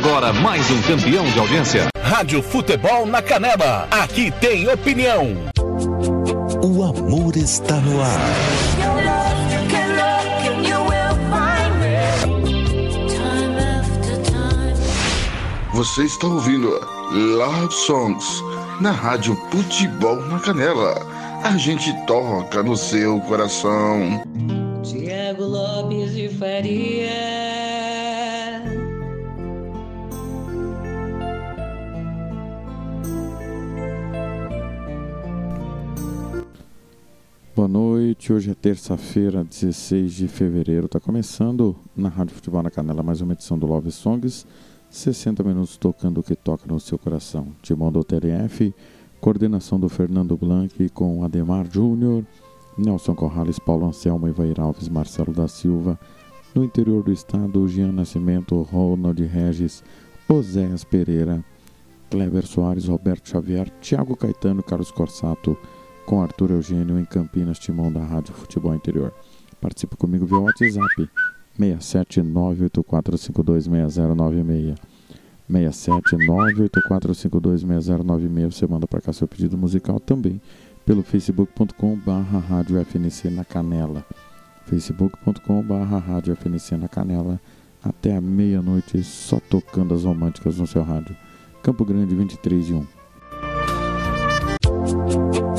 Agora mais um campeão de audiência. Rádio Futebol na Canela. Aqui tem opinião. O amor está no ar. Você está ouvindo Love Songs na Rádio Futebol na Canela. A gente toca no seu coração. Tiago Lopes de Faria. Boa noite, hoje é terça-feira, 16 de fevereiro. Está começando na Rádio Futebol na Canela mais uma edição do Love Songs. 60 minutos tocando o que toca no seu coração. Timão do TRF, coordenação do Fernando Blanc com Ademar Júnior, Nelson Corrales, Paulo Anselmo, Ivair Alves, Marcelo da Silva. No interior do estado, Jean Nascimento, Ronald Regis, Oséias Pereira, Cleber Soares, Roberto Xavier, Thiago Caetano, Carlos Corsato com Arthur Eugênio em Campinas, timão da Rádio Futebol Interior. Participe comigo via WhatsApp 67984526096. 67984526096. Você manda para cá seu pedido musical também pelo facebook.com/barra rádio FNC na Canela. facebook.com/barra rádio FNC na Canela até a meia-noite só tocando as românticas no seu rádio. Campo Grande 23 e 1.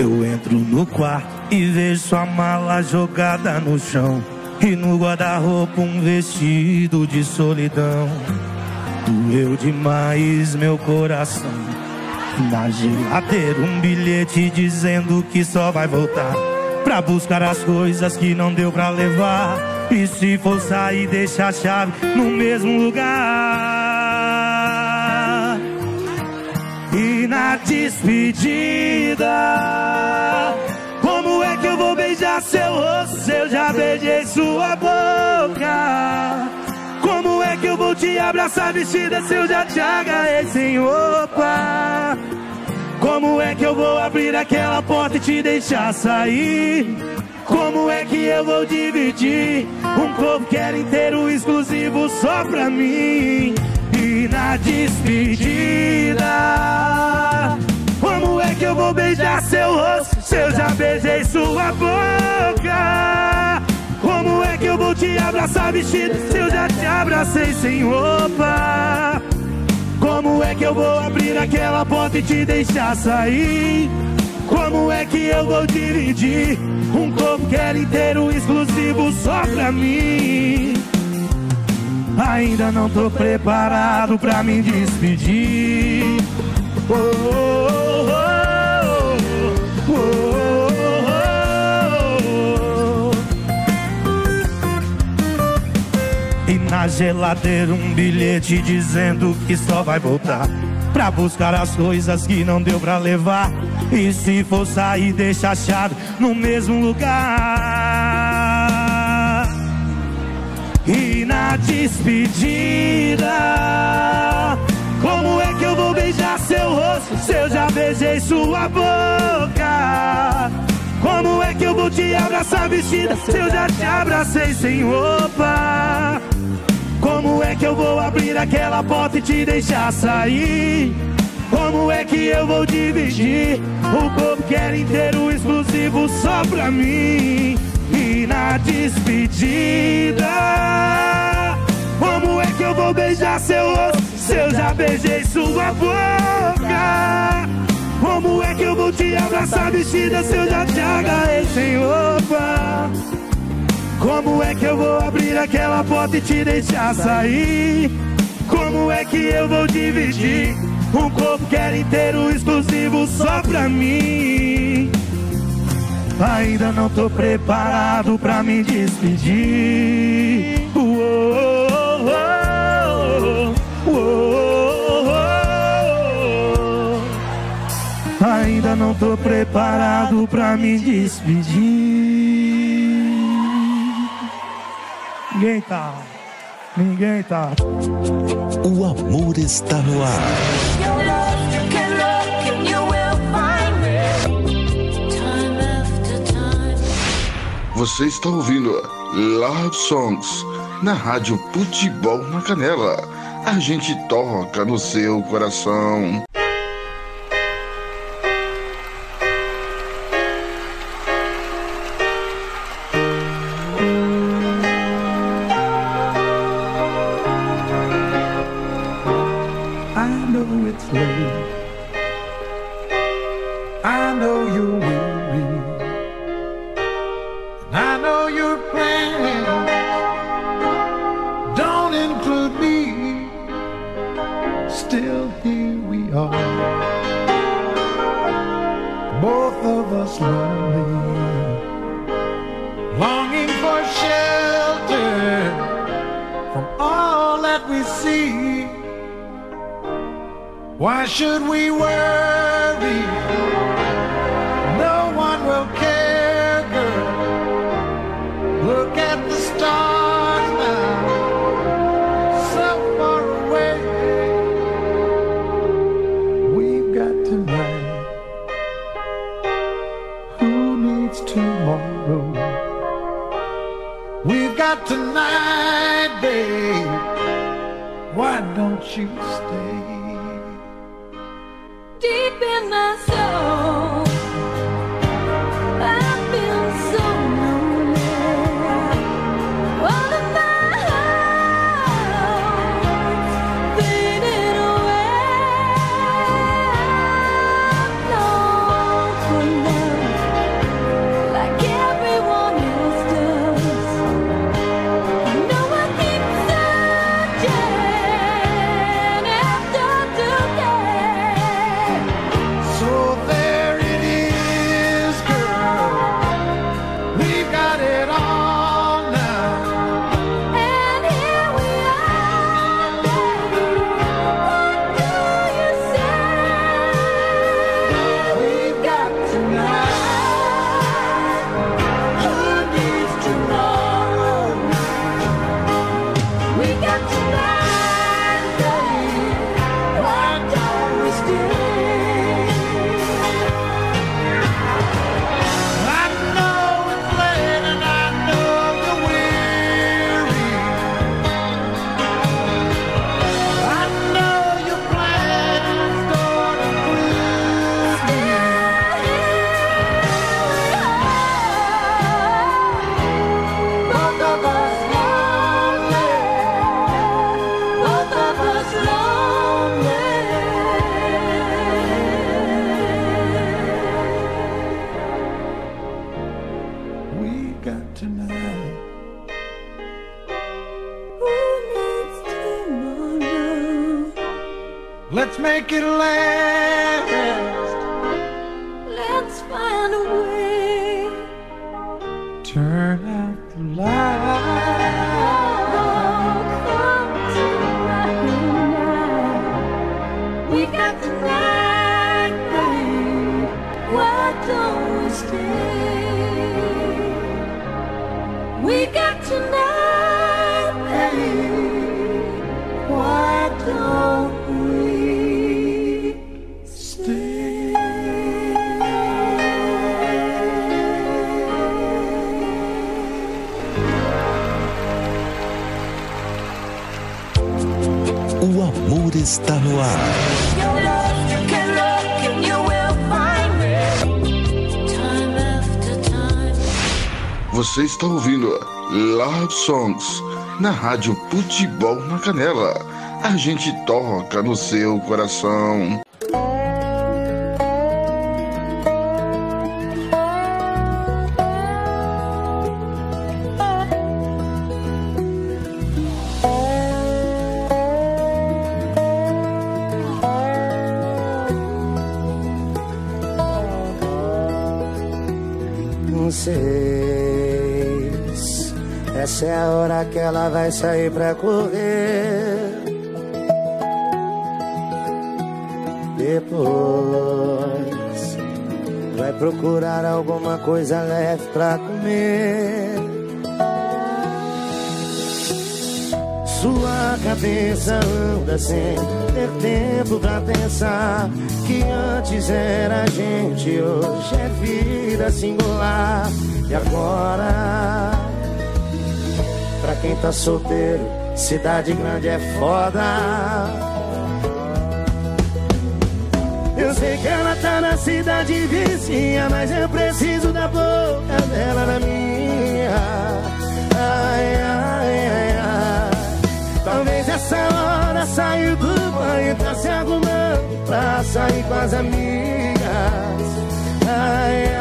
Eu entro no quarto e vejo sua mala jogada no chão. E no guarda-roupa um vestido de solidão. Doeu demais meu coração. Na geladeira um bilhete dizendo que só vai voltar. Pra buscar as coisas que não deu pra levar. E se for sair, deixa a chave no mesmo lugar. E na despedida, como é que eu vou beijar seu rosto se eu já beijei sua boca? Como é que eu vou te abraçar vestida se eu já te agarrei sem roupa? Como é que eu vou abrir aquela porta e te deixar sair? Como é que eu vou dividir um corpo que era inteiro exclusivo só pra mim? Despedida, como é que eu vou beijar seu rosto se eu já beijei sua boca? Como é que eu vou te abraçar vestido se eu já te abracei sem roupa? Como é que eu vou abrir aquela porta e te deixar sair? Como é que eu vou dividir um corpo que era inteiro exclusivo só pra mim? Ainda não tô preparado pra me despedir. Oh, oh, oh. E na geladeira um bilhete dizendo que só vai voltar Pra buscar as coisas que não deu pra levar E se for sair deixa a chave no mesmo lugar E na despedida Como é que eu vou beijar seu rosto se eu já beijei sua boca? Como é que eu vou te abraçar vestida se eu já te abracei sem roupa? Como é que eu vou abrir aquela porta e te deixar sair? Como é que eu vou dividir o corpo que era inteiro exclusivo só pra mim? Na despedida, como é que eu vou beijar seu rosto se eu já beijei sua boca? Como é que eu vou te abraçar vestida se eu já te agarrei sem roupa? Como é que eu vou abrir aquela porta e te deixar sair? Como é que eu vou dividir um corpo que era inteiro exclusivo só pra mim? Ainda não tô preparado pra me despedir. Uou, uou, uou, Ainda não tô preparado pra me despedir. Ninguém tá. Ninguém tá. O amor está no ar. Você está ouvindo Love Songs na Rádio Futebol na Canela. A gente toca no seu coração. I know it's late. I know you will. was lonely, longing for shelter from all that we see. Why should we worry? got tonight, babe? Why don't you na Rádio Futebol na Canela. A gente toca no seu coração. hora que ela vai sair pra correr. Depois vai procurar alguma coisa leve pra comer. Sua cabeça anda sem ter tempo pra pensar que antes era gente, hoje é vida singular e agora quem tá solteiro, cidade grande é foda. Eu sei que ela tá na cidade vizinha, mas eu preciso da boca dela na minha. Ai, ai, ai, ai. Talvez essa hora saiu do banho, tá se arrumando pra sair com as amigas. Ai, ai,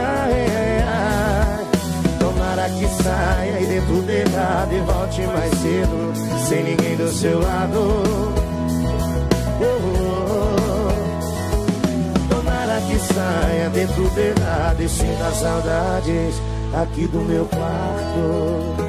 saia e dê tudo errado e volte mais cedo, sem ninguém do seu lado. Oh, oh, oh. Tomara que saia, dê tudo errado e sinta saudades aqui do meu quarto.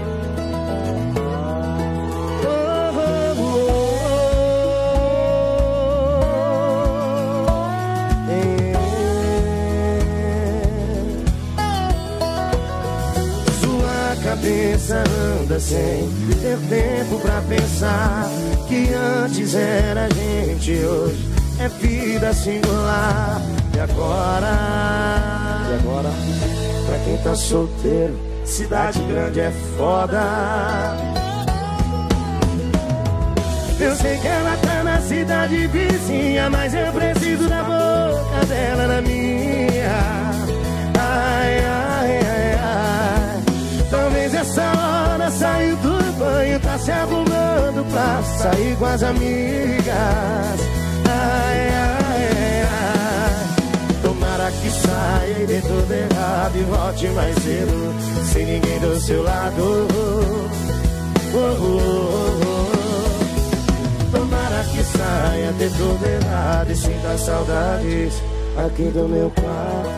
Cabeça anda sem ter tempo pra pensar que antes era gente, hoje é vida singular. E agora? E agora? Pra quem tá solteiro, cidade grande é foda. Eu sei que ela tá na cidade vizinha, mas eu preciso da boca dela na minha. Saiu do banho, tá se arrumando pra sair com as amigas. Ai, ai, ai. Tomara que saia e dê tudo errado e volte mais cedo, sem ninguém do seu lado. Oh, oh, oh, oh. Tomara que saia, dê tudo errado e sinta saudades aqui do meu quarto.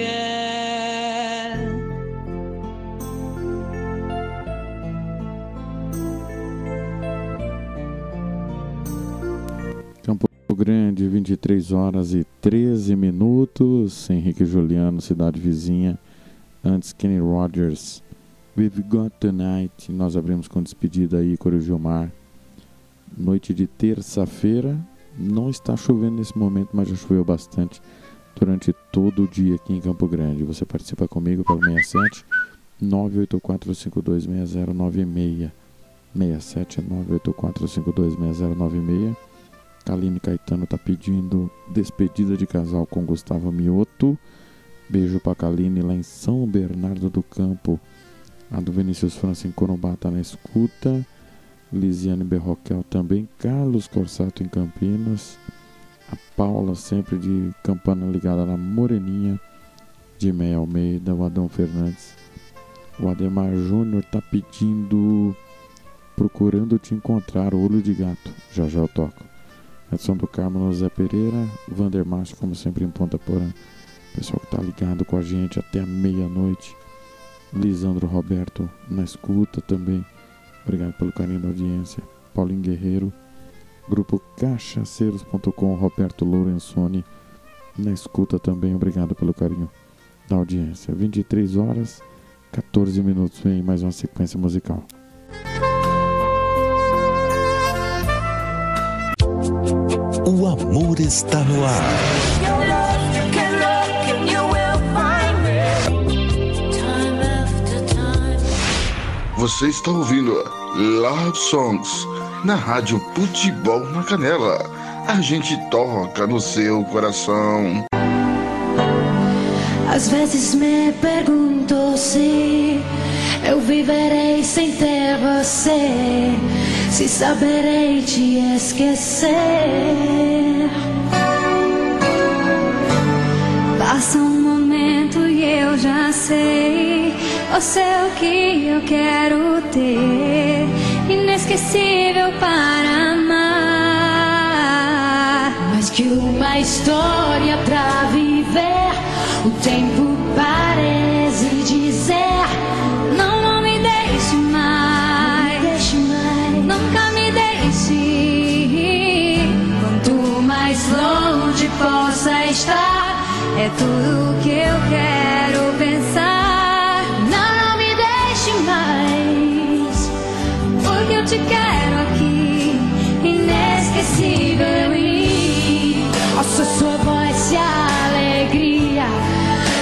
Grande, 23 horas e 13 minutos. Henrique Juliano, cidade vizinha. Antes, Kenny Rogers. We've Got Tonight. Nós abrimos com despedida aí, Coro Gilmar. Noite de terça-feira. Não está chovendo nesse momento, mas já choveu bastante durante todo o dia aqui em Campo Grande. Você participa comigo pelo 67 984526096. 67 984526096. Kaline Caetano tá pedindo despedida de casal com Gustavo Mioto. Beijo pra Kaline lá em São Bernardo do Campo. A do Vinícius França em Corumbá tá na escuta. Lisiane Berroquel também. Carlos Corsato em Campinas. A Paula sempre de campana ligada na Moreninha. De Meia Almeida. O Adão Fernandes. O Ademar Júnior tá pedindo. Procurando te encontrar, olho de gato. Já já eu toco. Edson do Carmo, Zé Pereira, Vander Márcio, como sempre em Ponta Porã. Pessoal que tá ligado com a gente até a meia-noite. Lisandro Roberto na escuta também. Obrigado pelo carinho da audiência. Paulinho Guerreiro. Grupo Cachaceiros.com, Roberto Lorenzoni na escuta também. Obrigado pelo carinho da audiência. 23 horas, 14 minutos. Vem mais uma sequência musical. O amor está no ar. Você está ouvindo Love Songs na Rádio Futebol na Canela. A gente toca no seu coração. Às vezes me pergunto se eu viverei sem ter você, se saberei te esquecer. Passa um momento e eu já sei Você é o que eu quero ter, inesquecível para amar. Mais que uma história pra viver, o tempo parece dizer: possa estar, é tudo que eu quero pensar. Não, não me deixe mais, porque eu te quero aqui, inesquecível em mim. Ouço sua voz e a alegria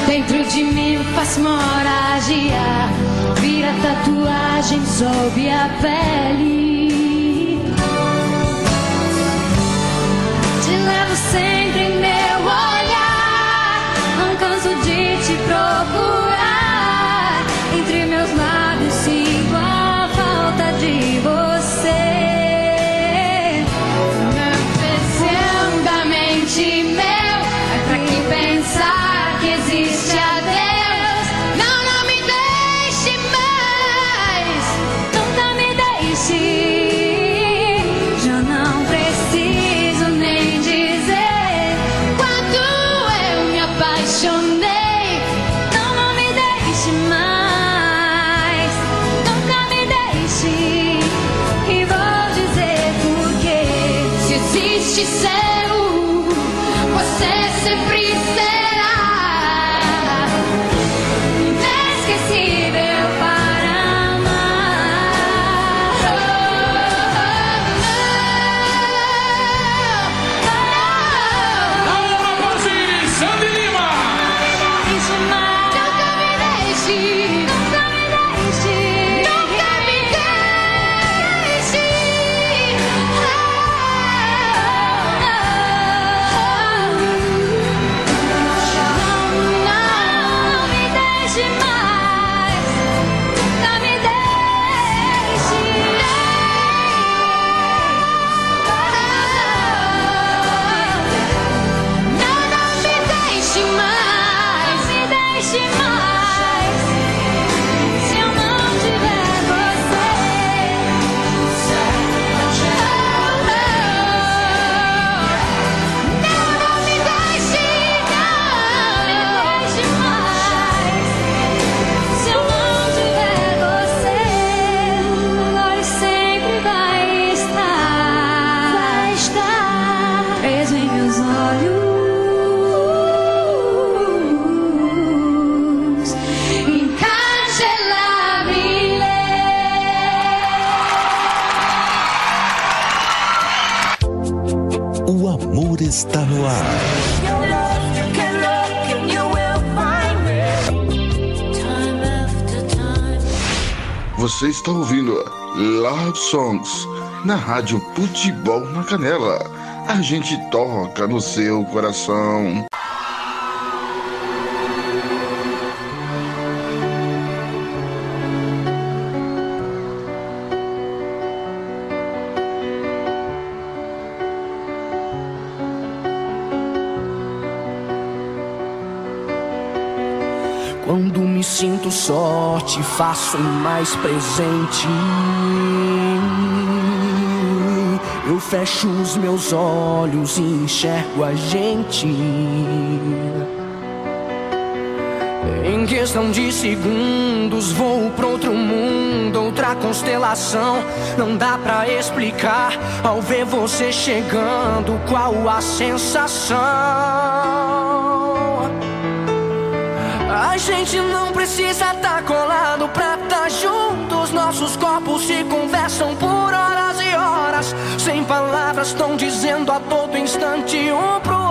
dentro de mim faz moragia, vira tatuagem sob a pele. Te levo sempre Songs na Rádio Futebol na Canela. A gente toca no seu coração. Quando me sinto só, te faço mais presente. Eu fecho os meus olhos e enxergo a gente. Em questão de segundos, vou pra outro mundo, outra constelação. Não dá pra explicar ao ver você chegando qual a sensação. A gente não precisa tá colado pra tá juntos. Nossos corpos se conversam por estão dizendo a todo instante um pro outro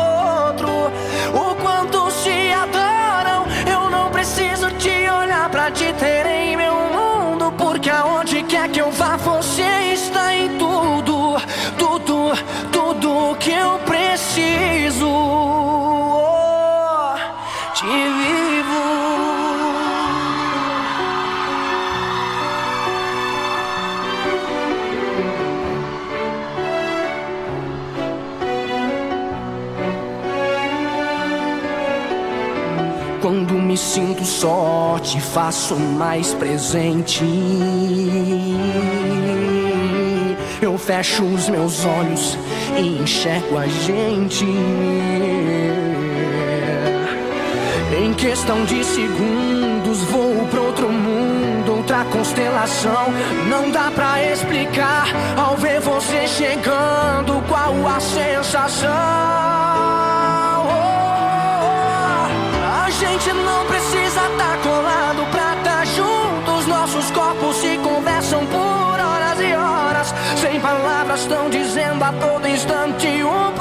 só, te faço mais presente. Eu fecho os meus olhos e enxergo a gente. Em questão de segundos, vou pra outro mundo, outra constelação. Não dá pra explicar ao ver você chegando, qual a sensação. A gente não precisa estar colado pra estar juntos. Nossos corpos se conversam por horas e horas. Sem palavras, estão dizendo a todo instante um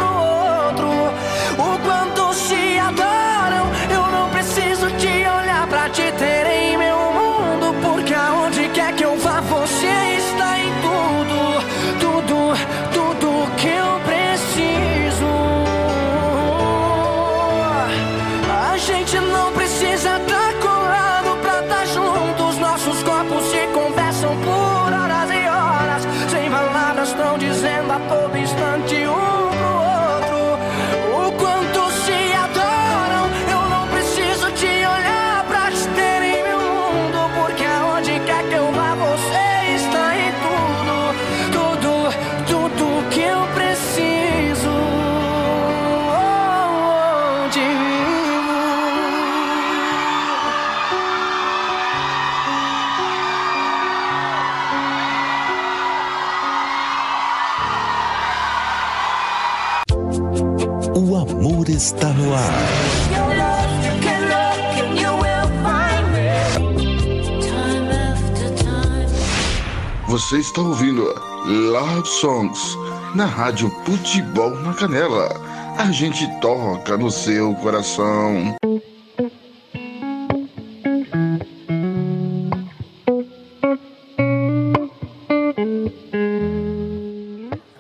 está ouvindo Love Songs na Rádio Futebol na Canela. A gente toca no seu coração.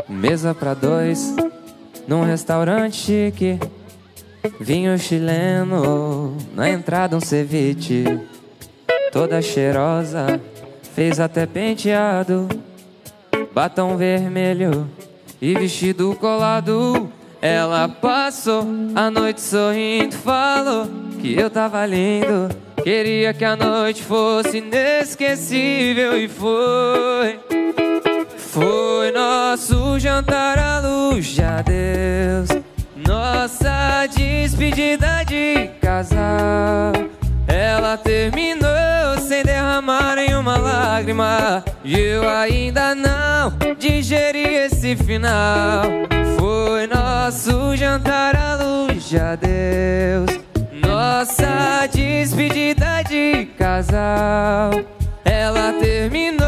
Mesa pra dois, num restaurante chique. Vinho chileno, na entrada um ceviche. Toda cheirosa, fez até penteado. Batom vermelho e vestido colado. Ela passou a noite sorrindo, falou que eu tava lindo. Queria que a noite fosse inesquecível e foi. Foi nosso jantar à luz de adeus. Nossa despedida de casal. Ela terminou sem derramar nenhuma lágrima. E eu ainda não digeri esse final. Foi nosso jantar à luz de adeus. Nossa despedida de casal. Ela terminou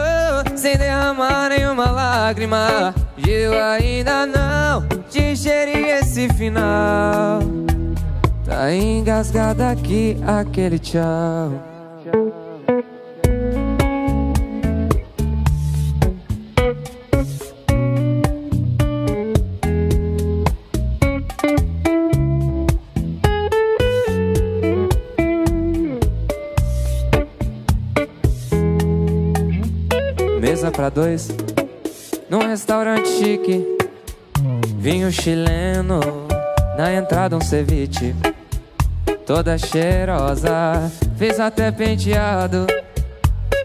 sem derramar nenhuma lágrima. E eu ainda não digeri esse final. Tá engasgado aqui aquele tchau. Mesa dois, num restaurante chique. Vinho chileno, na entrada um ceviche. Toda cheirosa, fez até penteado.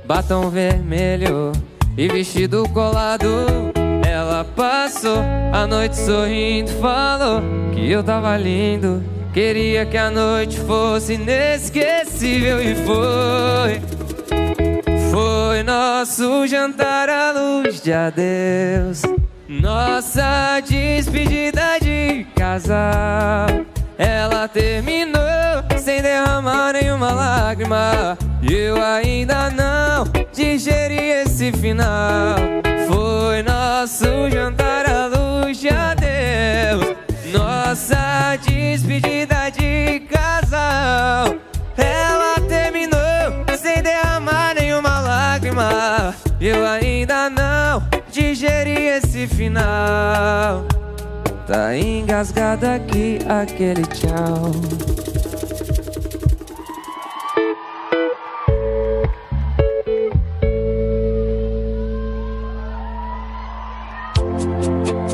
Batom vermelho e vestido colado. Ela passou a noite sorrindo, falou que eu tava lindo. Queria que a noite fosse inesquecível e foi. Nosso jantar à luz de adeus. Nossa despedida de casal. Ela terminou sem derramar nenhuma lágrima. E eu ainda não digeri esse final. Foi nosso jantar à luz de adeus. Nossa despedida de casal. Ela esse final. Tá engasgado aqui aquele tchau.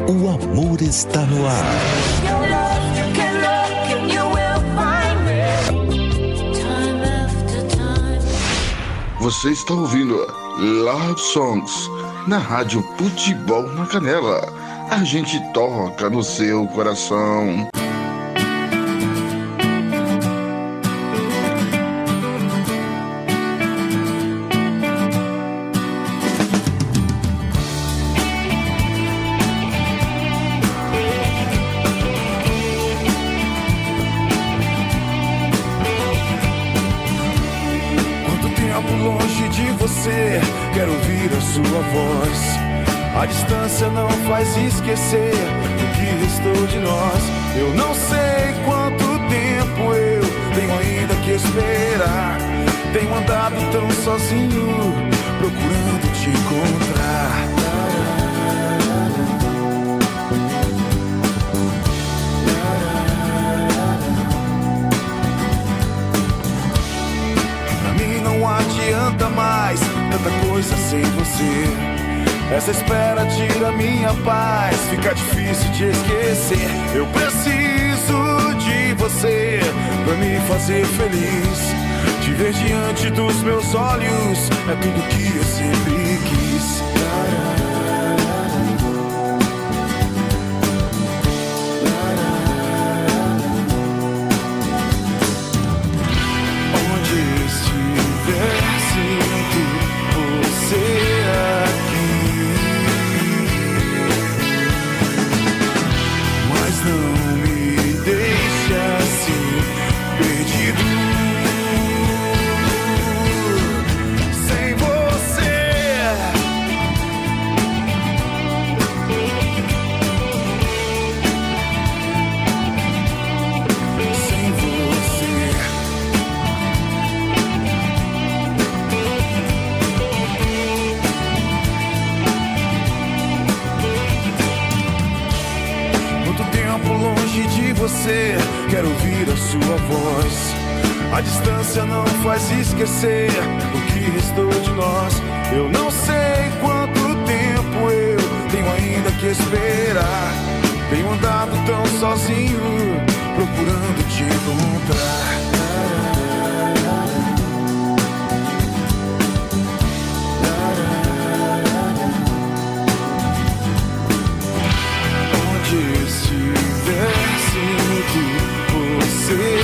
O amor está no ar. Você está ouvindo Love Songs na Rádio Futebol na Canela. A gente toca no seu coração. Esquecer de esquecer. Eu preciso de você pra me fazer feliz. Te ver diante dos meus olhos é tudo que eu sempre distância não faz esquecer o que restou de nós. Eu não sei quanto tempo eu tenho ainda que esperar. Tenho andado tão sozinho, procurando te encontrar. Onde estiver, sinto você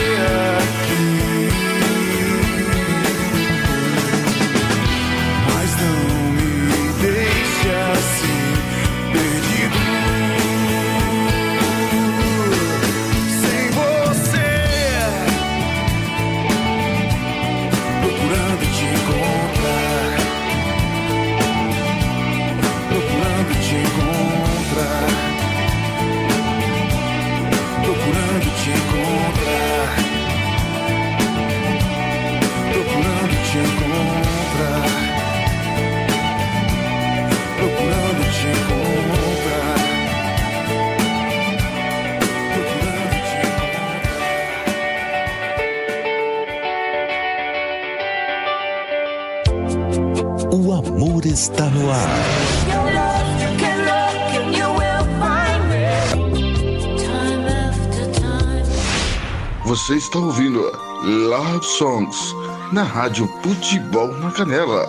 Você está ouvindo Love Songs na Rádio Futebol na Canela.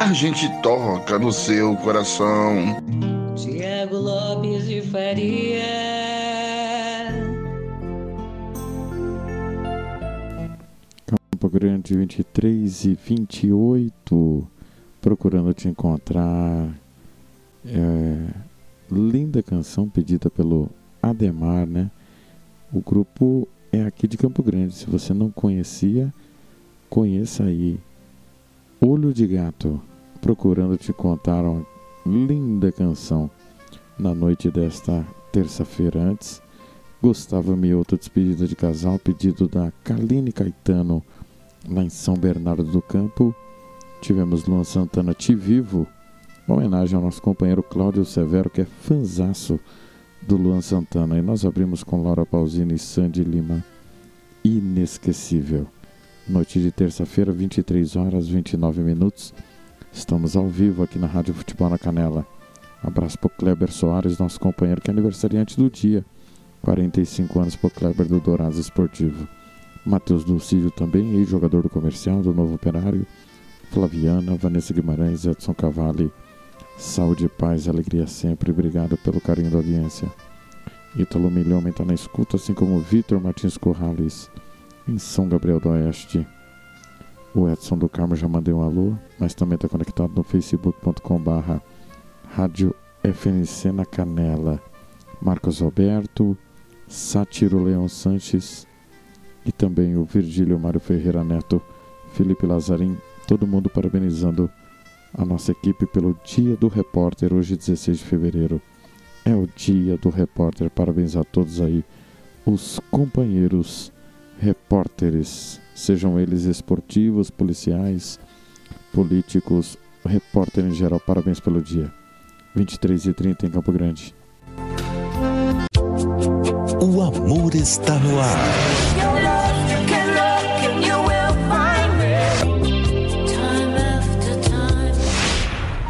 A gente toca no seu coração. Tiago Lopes de Faria. Campo Grande 23 e 28. Procurando te encontrar. É, linda canção pedida pelo Ademar, né? O grupo é aqui de Campo Grande. Se você não conhecia, conheça aí. Olho de Gato. Procurando te contar uma linda canção na noite desta terça-feira antes. Gustavo Mioto, despedida de casal, pedido da Kaline Caetano, lá em São Bernardo do Campo. Tivemos Luan Santana Te Vivo, homenagem ao nosso companheiro Cláudio Severo, que é fanzaço do Luan Santana. E nós abrimos com Laura Pausini e Sandy Lima, Inesquecível. Noite de terça-feira, 23 horas 29 minutos. Estamos ao vivo aqui na Rádio Futebol na Canela. Abraço para o Kleber Soares, nosso companheiro que é aniversariante do dia. 45 anos para o Kleber do Dourados Esportivo. Matheus Dulcídio também, ex-jogador do comercial, do Novo Operário. Flaviana, Vanessa Guimarães, Edson Cavalli. Saúde, paz, alegria sempre. Obrigado pelo carinho da audiência. Ítalo Milhomem está na escuta, assim como Vitor Martins Corrales, em São Gabriel do Oeste. O Edson do Carmo já mandei um alô, mas também está conectado no facebook.com/barra Rádio FNC na Canela. Marcos Alberto, Sátiro Leão Sanches e também o Virgílio Mário Ferreira Neto, Felipe Lazarim, todo mundo parabenizando a nossa equipe pelo Dia do Repórter, hoje 16 de fevereiro. É o Dia do Repórter. Parabéns a todos aí, os companheiros repórteres, sejam eles esportivos, policiais, políticos, repórter em geral. Parabéns pelo dia. 23 e 30 em Campo Grande. O amor está no ar.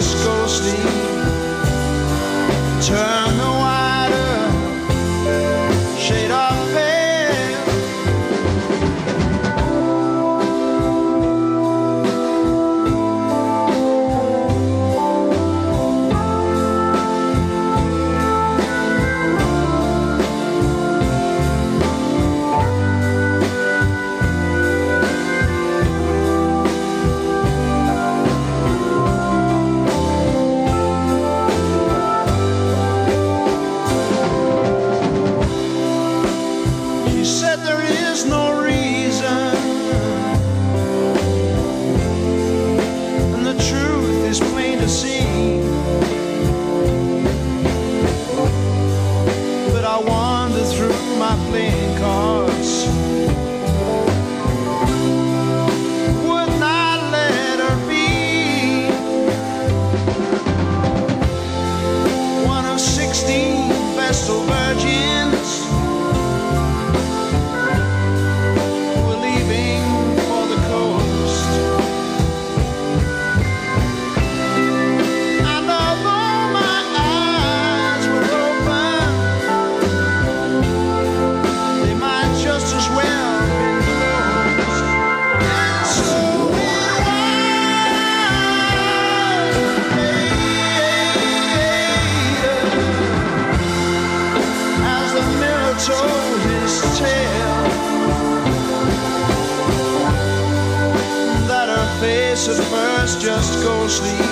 just go to sleep. Turn ghostly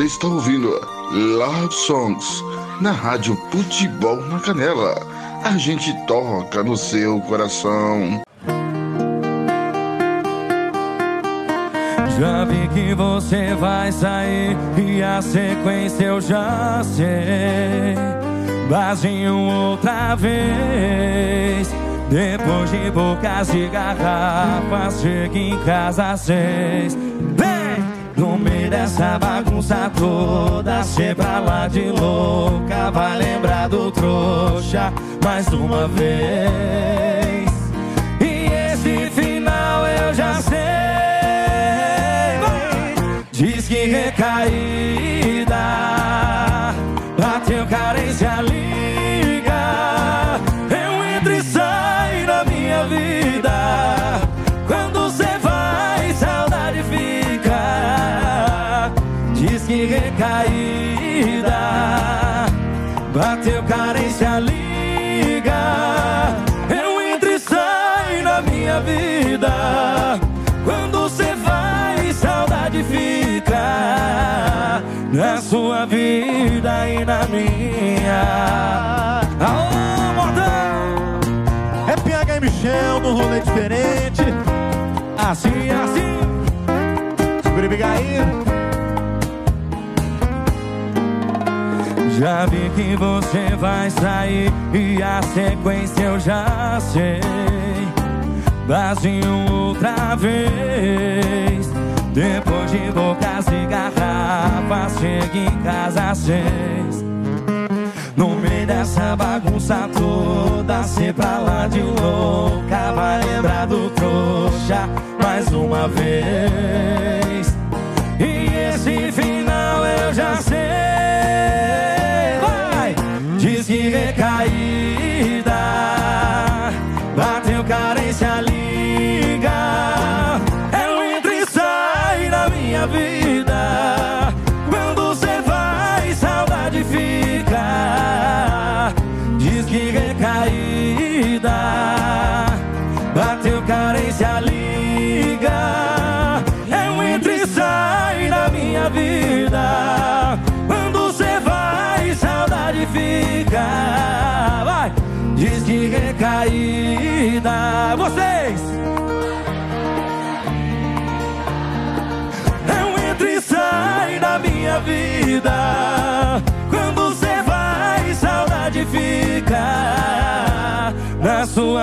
Você está ouvindo Love Songs na Rádio Futebol na Canela. A gente toca no seu coração. Já vi que você vai sair e a sequência eu já sei. Vazinho outra vez. Depois de bocas de garrafas, chega em casa às seis. Vem! No meio dessa bagunça toda, pra lá de louca. Vai lembrar do trouxa mais uma vez. E esse final eu já sei. Diz que recaída Bateu carência, liga na minha Aô, Mordão! É PH e Michel no rolê diferente. Assim, assim Segura e aí. Já vi que você vai sair e a sequência eu já sei. Vazinho outra vez. Depois de bocas e garrafas, chega em casa às dessa bagunça toda, cê pra lá de louca. Vai lembrar do trouxa mais uma vez. E esse final eu já sei. Vai! Diz que recaída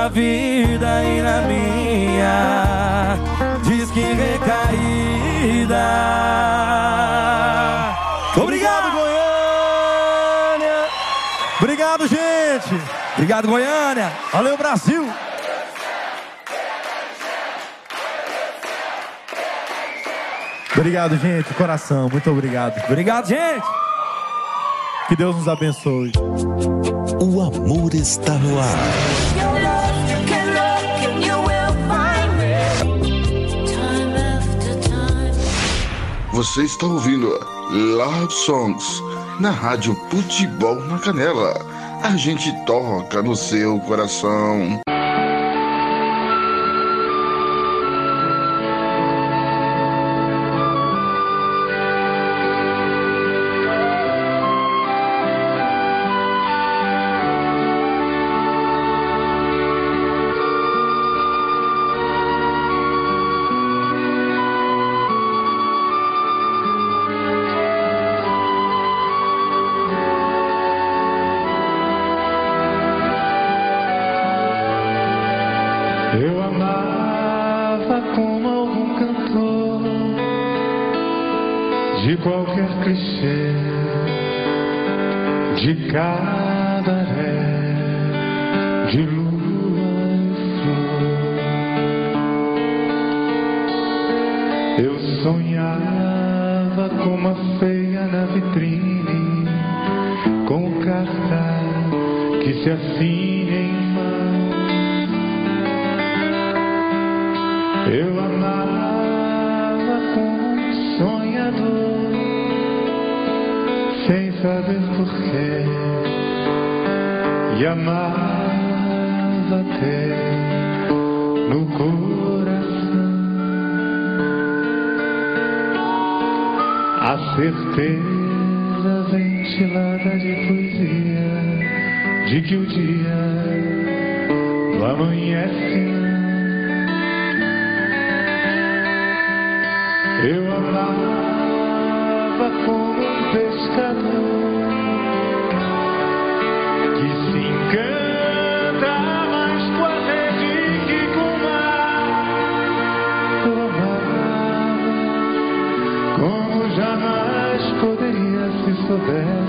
vida e na minha Diz que recaída Obrigado, Goiânia. Obrigado, gente. Obrigado, Goiânia. Valeu, Brasil. Obrigado, gente. Coração, muito obrigado. Obrigado, gente. Que Deus nos abençoe. O amor está no ar. Você está ouvindo Love Songs na Rádio Futebol na Canela. A gente toca no seu coração. Como um pescador que se encanta mais com a rede que com o mar. Amava como jamais poderia se soubesse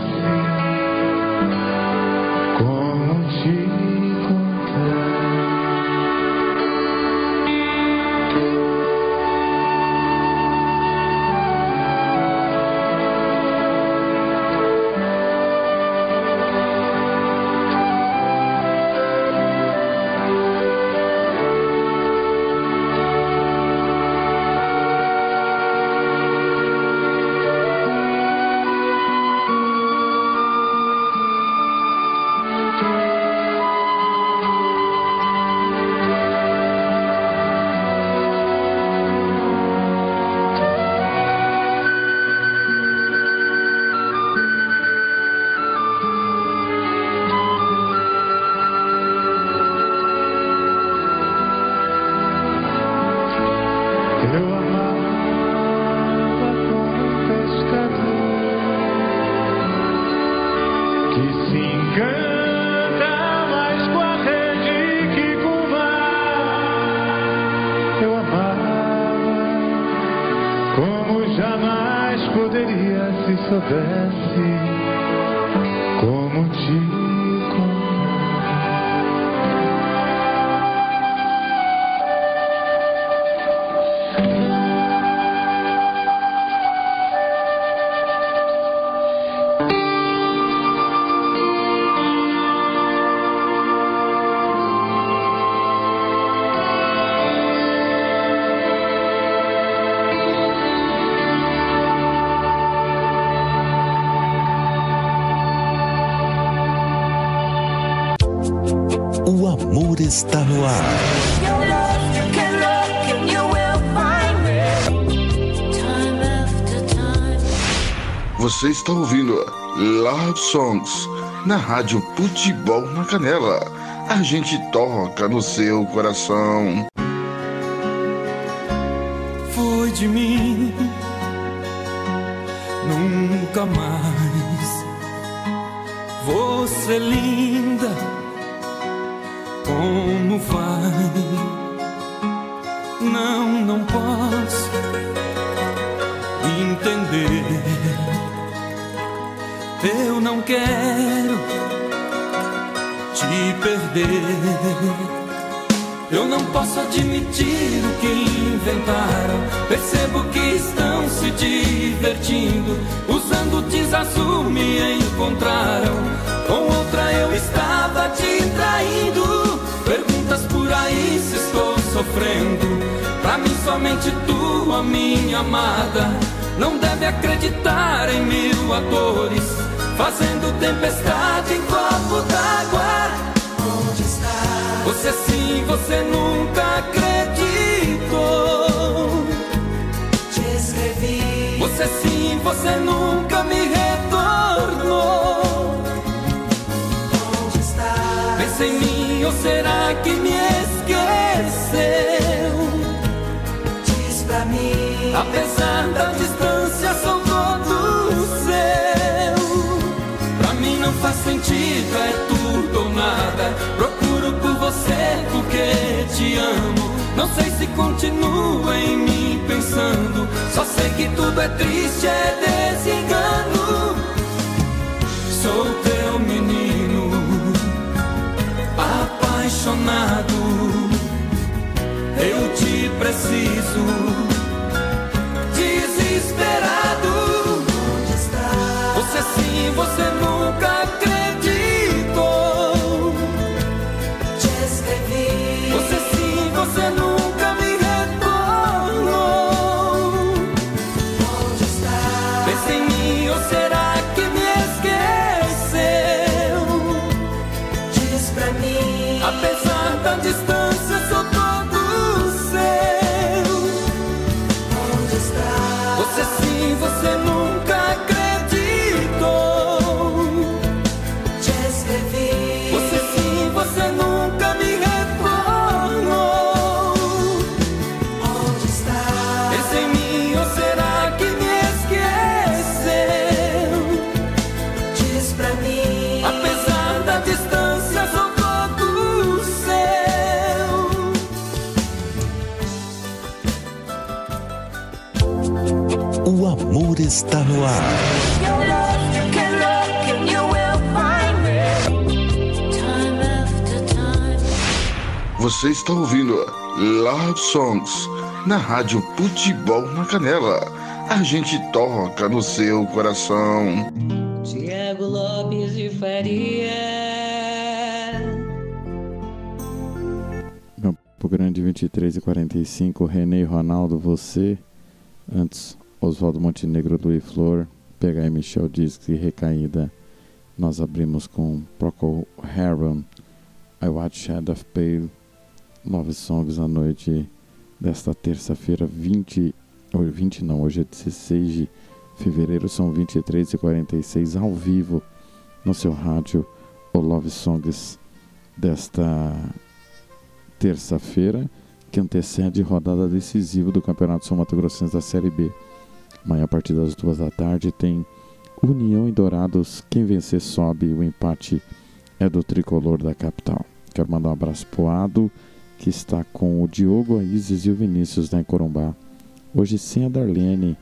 O amor está no ar. Você está ouvindo Love Songs na Rádio Futebol na Canela. A gente toca no seu coração. Foi de mim, nunca mais. Você linda, vai? Não, não posso entender. Eu não quero te perder. Eu não posso admitir o que inventaram. Percebo que estão se divertindo. Usando azul me encontraram. Com outra eu estava te traindo. Por aí se estou sofrendo. Pra mim, somente tu, a minha amada. Não deve acreditar em mil atores. Fazendo tempestade em copo d'água. Onde está? Você sim, você nunca acreditou. Te escrevi. Você sim, você nunca me retornou. Onde está? Pensa em mim ou será que me esqueceu? Diz pra mim. Apesar da distância, sou todo seu. Pra mim não faz sentido, é tudo ou nada. Procuro por você porque te amo. Não sei se continua em mim pensando. Só sei que tudo é triste, é desengano. Sou apaixonado. Eu te preciso, desesperado. Onde está? Você sim, você nunca Você está ouvindo Love Songs na Rádio Futebol na Canela. A gente toca no seu coração. Tiago Lopes de Faria. Campo Grande 23 e 45, René e Ronaldo, você. Antes, Oswaldo Montenegro, Luiz Flor, PH Michel Disques e Recaída. Nós abrimos com Procol Harum, I Watch Shadow of Pale, Love Songs à noite desta terça-feira, 20, ou 20 não, hoje é 16 de fevereiro, são 23 e 46 ao vivo no seu rádio, o Love Songs desta terça-feira, que antecede rodada decisiva do Campeonato São Mato Grossense da Série B. Amanhã, a partir das duas da tarde, tem União e Dourados. Quem vencer sobe, o empate é do tricolor da capital. Quero mandar um abraço pro Ado, que está com o Diogo, a Isis e o Vinícius lá em Corumbá. Hoje, sem a Darlene,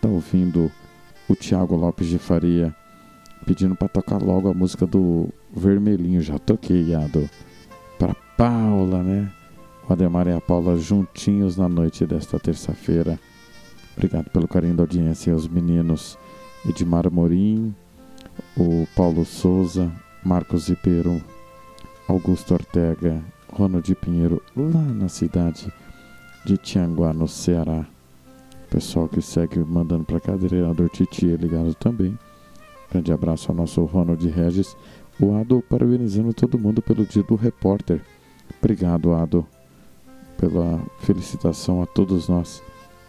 tá ouvindo o Thiago Lopes de Faria pedindo para tocar logo a música do Vermelhinho. Já toquei, Ado. Para Paula, né? O Ademar e a Paula juntinhos na noite desta terça-feira. Obrigado pelo carinho da audiência e aos meninos Edmar Morim, o Paulo Souza, Marcos Ribeiro, Augusto Ortega, Ronald Pinheiro, lá na cidade de Tianguá, no Ceará. Pessoal que segue mandando para cá, vereador Titi é ligado também. Grande abraço ao nosso Ronald Regis. O Ado parabenizando todo mundo pelo dia do repórter. Obrigado, Ado, pela felicitação a todos nós.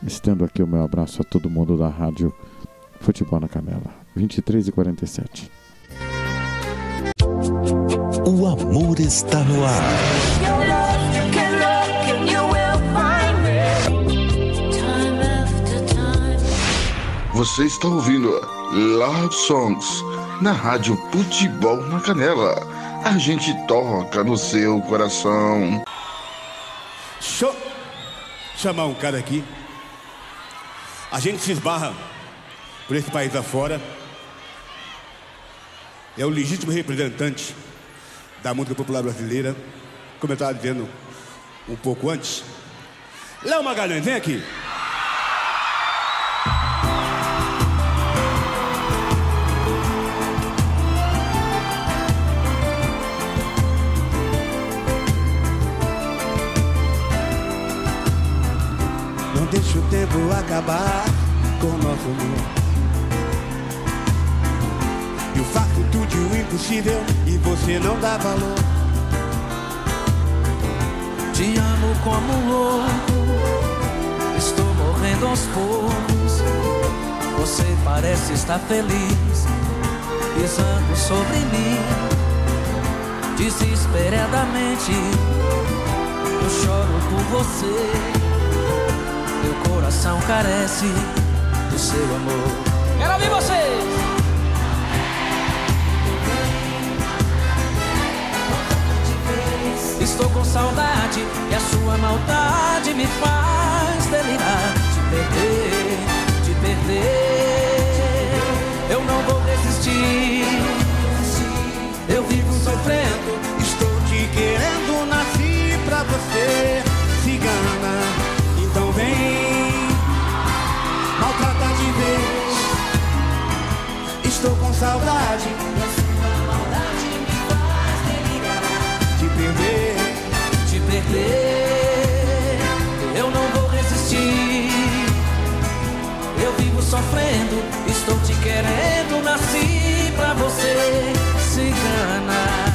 Estendo aqui o meu abraço a todo mundo da rádio Futebol na Canela. 23 e 47. O amor está no ar. Você está ouvindo Love Songs na Rádio Futebol na Canela. A gente toca no seu coração. Eu chamar um cara aqui. A gente se esbarra por esse país afora. É o legítimo representante da música popular brasileira, como eu estava dizendo um pouco antes. Léo Magalhães, vem aqui. Acabar com nosso amor. E o fato tudo o impossível e você não dá valor. Te amo como louco, estou morrendo aos poucos. Você parece estar feliz, pisando sobre mim, desesperadamente. Eu choro por você, meu coração carece do seu amor. Quero ouvir vocês! Estou com saudade e a sua maldade me faz delirar. Te perder, te perder. Eu não vou resistir. Eu vivo sofrendo. Estou te querendo, nasci pra você, cigana. Vem, maltrata de vez. Estou com saudade. maldade me faz delirar. Te perder. te perder. Eu não vou resistir. Eu vivo sofrendo, estou te querendo, nasci pra você, cigana.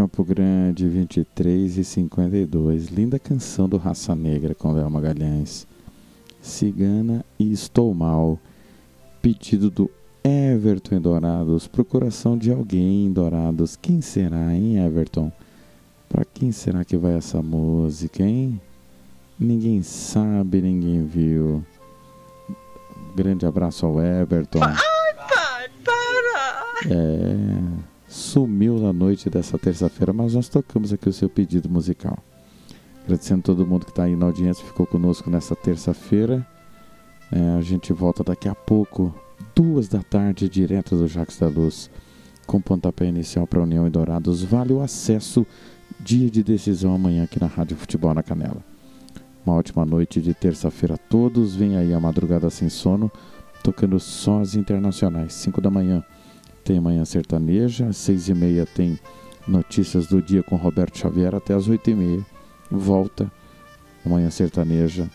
Campo Grande, 23 e 52. Linda canção do Raça Negra com Léo Magalhães. Cigana e Estou Mal. Pedido do Everton em Dourados. Procuração de alguém em Dourados. Quem será, hein, Everton? Pra quem será que vai essa música, hein? Ninguém sabe, ninguém viu. Grande abraço ao Everton. Ai, pai, para! É, sumiu na noite dessa terça-feira, mas nós tocamos aqui o seu pedido musical. Agradecendo todo mundo que está aí na audiência, ficou conosco nessa terça-feira. É, a gente volta daqui a pouco, duas da tarde, direto do Jacques da Luz, com pontapé inicial para União e Dourados. Vale o acesso, dia de decisão amanhã aqui na Rádio Futebol na Canela. Uma ótima noite de terça-feira a todos. Vem aí a madrugada sem sono, tocando sós internacionais. 5 da manhã tem Manhã Sertaneja, às 6 e meia tem Notícias do Dia com Roberto Xavier, até às 8 e meia. Volta Manhã Sertaneja.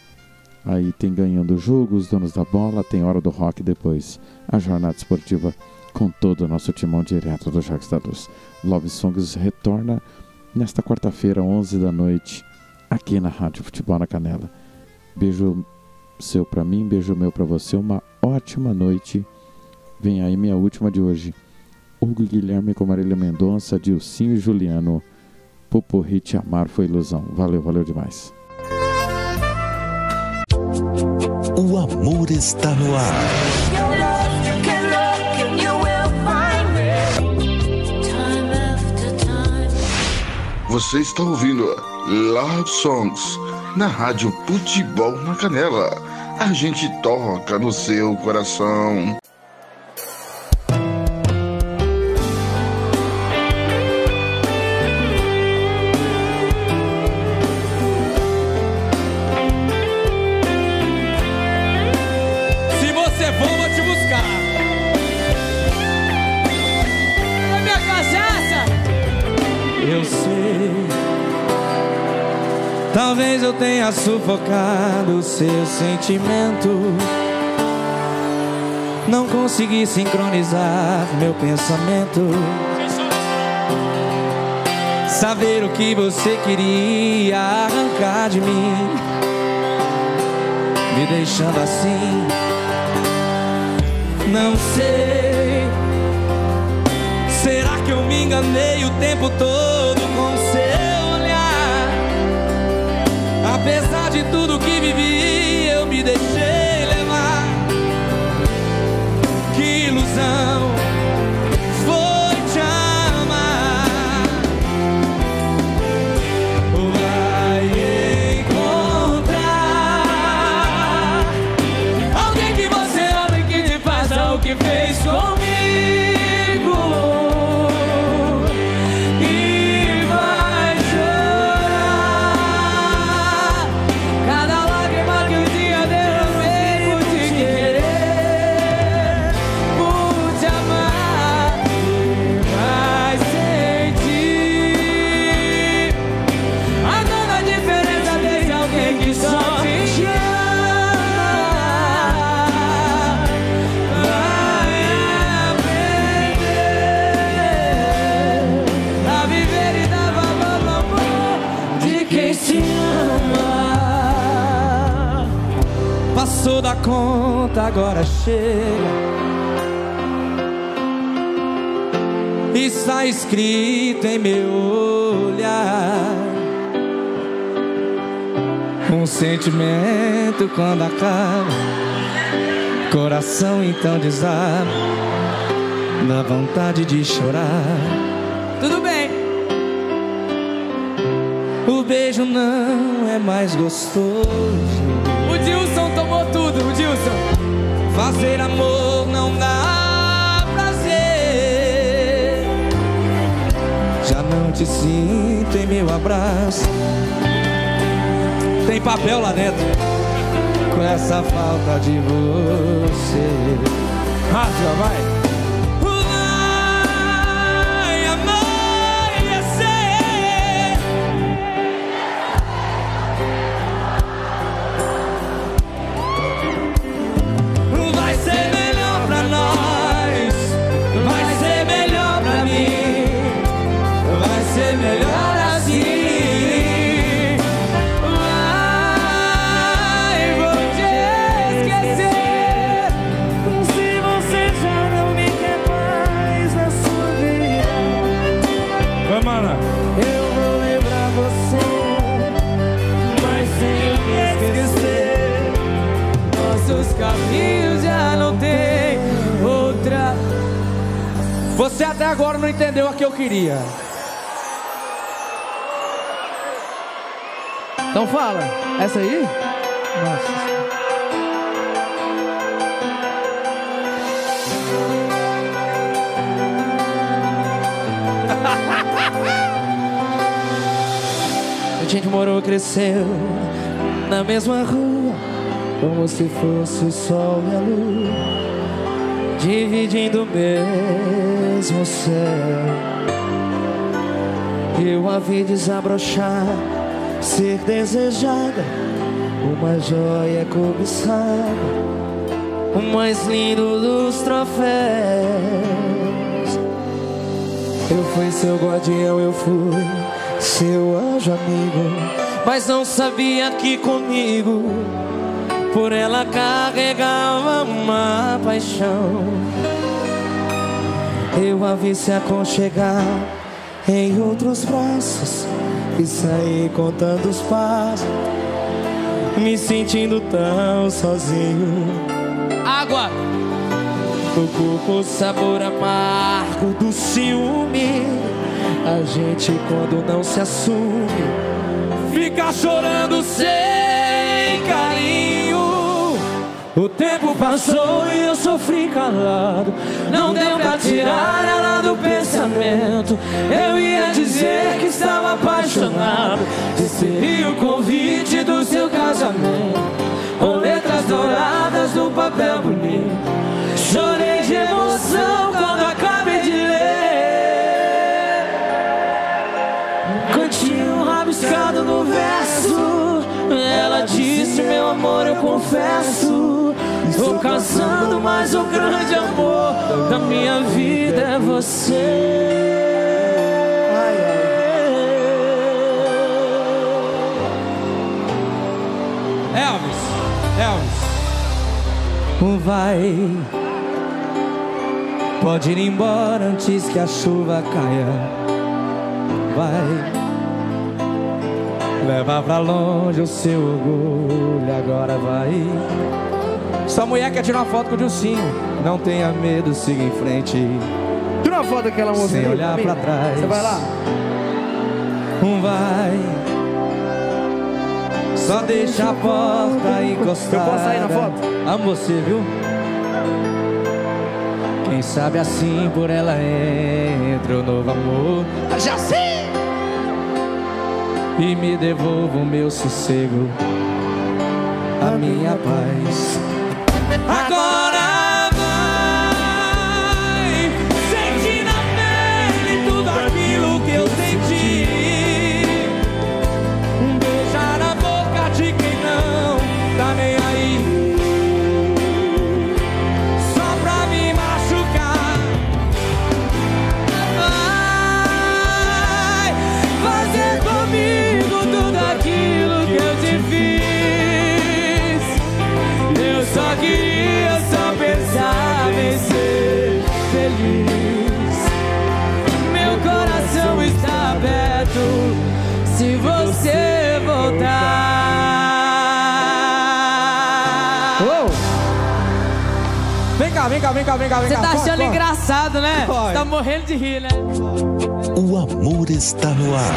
Aí tem Ganhando o Jogo, os donos da bola, tem Hora do Rock depois. A jornada esportiva com todo o nosso timão direto do Jacques da Luz. Love Songs retorna nesta quarta-feira, 11 da noite, aqui na Rádio Futebol na Canela. Beijo seu pra mim, beijo meu pra você. Uma ótima noite. Vem aí minha última de hoje. Hugo Guilherme com Marília Mendonça, Dilcinho e Juliano. Poporri te amar foi ilusão. Valeu, valeu demais. O amor está no ar. Você está ouvindo Love Songs na Rádio Futebol na Canela. A gente toca no seu coração. Tenha sufocado seu sentimento. Não consegui sincronizar meu pensamento. Saber o que você queria arrancar de mim, me deixando assim. Não sei. Será que eu me enganei o tempo todo Apesar de tudo que vivi, eu me deixei conta agora chega. Está escrito em meu olhar. Um sentimento quando acaba, coração então desaba, na vontade de chorar. Tudo bem. O beijo não é mais gostoso. O Dilson. Fazer amor não dá prazer. Já não te sinto em meu abraço. Tem papel lá dentro. Com essa falta de você. Vai. Vai Nossos caminhos já não tem outra. Você até agora não entendeu a que eu queria. Então fala. Essa aí? Nossa. A gente morou cresceu na mesma rua, como se fosse o sol e a lua, dividindo o mesmo céu. Eu a vi desabrochar, ser desejada, uma joia cobiçada, o mais lindo dos troféus. Eu fui seu guardião, eu fui seu anjo amigo, mas não sabia que comigo por ela carregava uma paixão. Eu a vi se aconchegar em outros braços e saí contando os passos, me sentindo tão sozinho. Água! O corpo, o sabor amargo do ciúme. A gente, quando não se assume, fica chorando sem carinho. O tempo passou e eu sofri calado. Não deu pra tirar ela do pensamento. Eu ia dizer que estava apaixonado. Seria o convite do seu casamento. Com letras douradas no papel bonito. Chorei de emoção Estou cansando, mas o grande amor da minha vida é você. Elvis, Elvis. Vai, pode ir embora antes que a chuva caia. Vai, leva pra longe o seu orgulho. Agora vai. Sua mulher quer tirar uma foto com o Dilcinho. Não tenha medo, siga em frente. Tira uma foto daquela moça Sem olhar pra trás. Você vai lá? Vai. Só deixa a porta encostada. Eu posso sair na foto? Amo você, viu? Quem sabe assim por ela entra o novo amor. Já sei! E me devolva o meu sossego, a minha paz. Agora and I cá, vem cá, vem cá, vem cá, Você cá. tá Corre, achando corre. engraçado, né? Corre. Você tá morrendo de rir, né? O amor está no ar.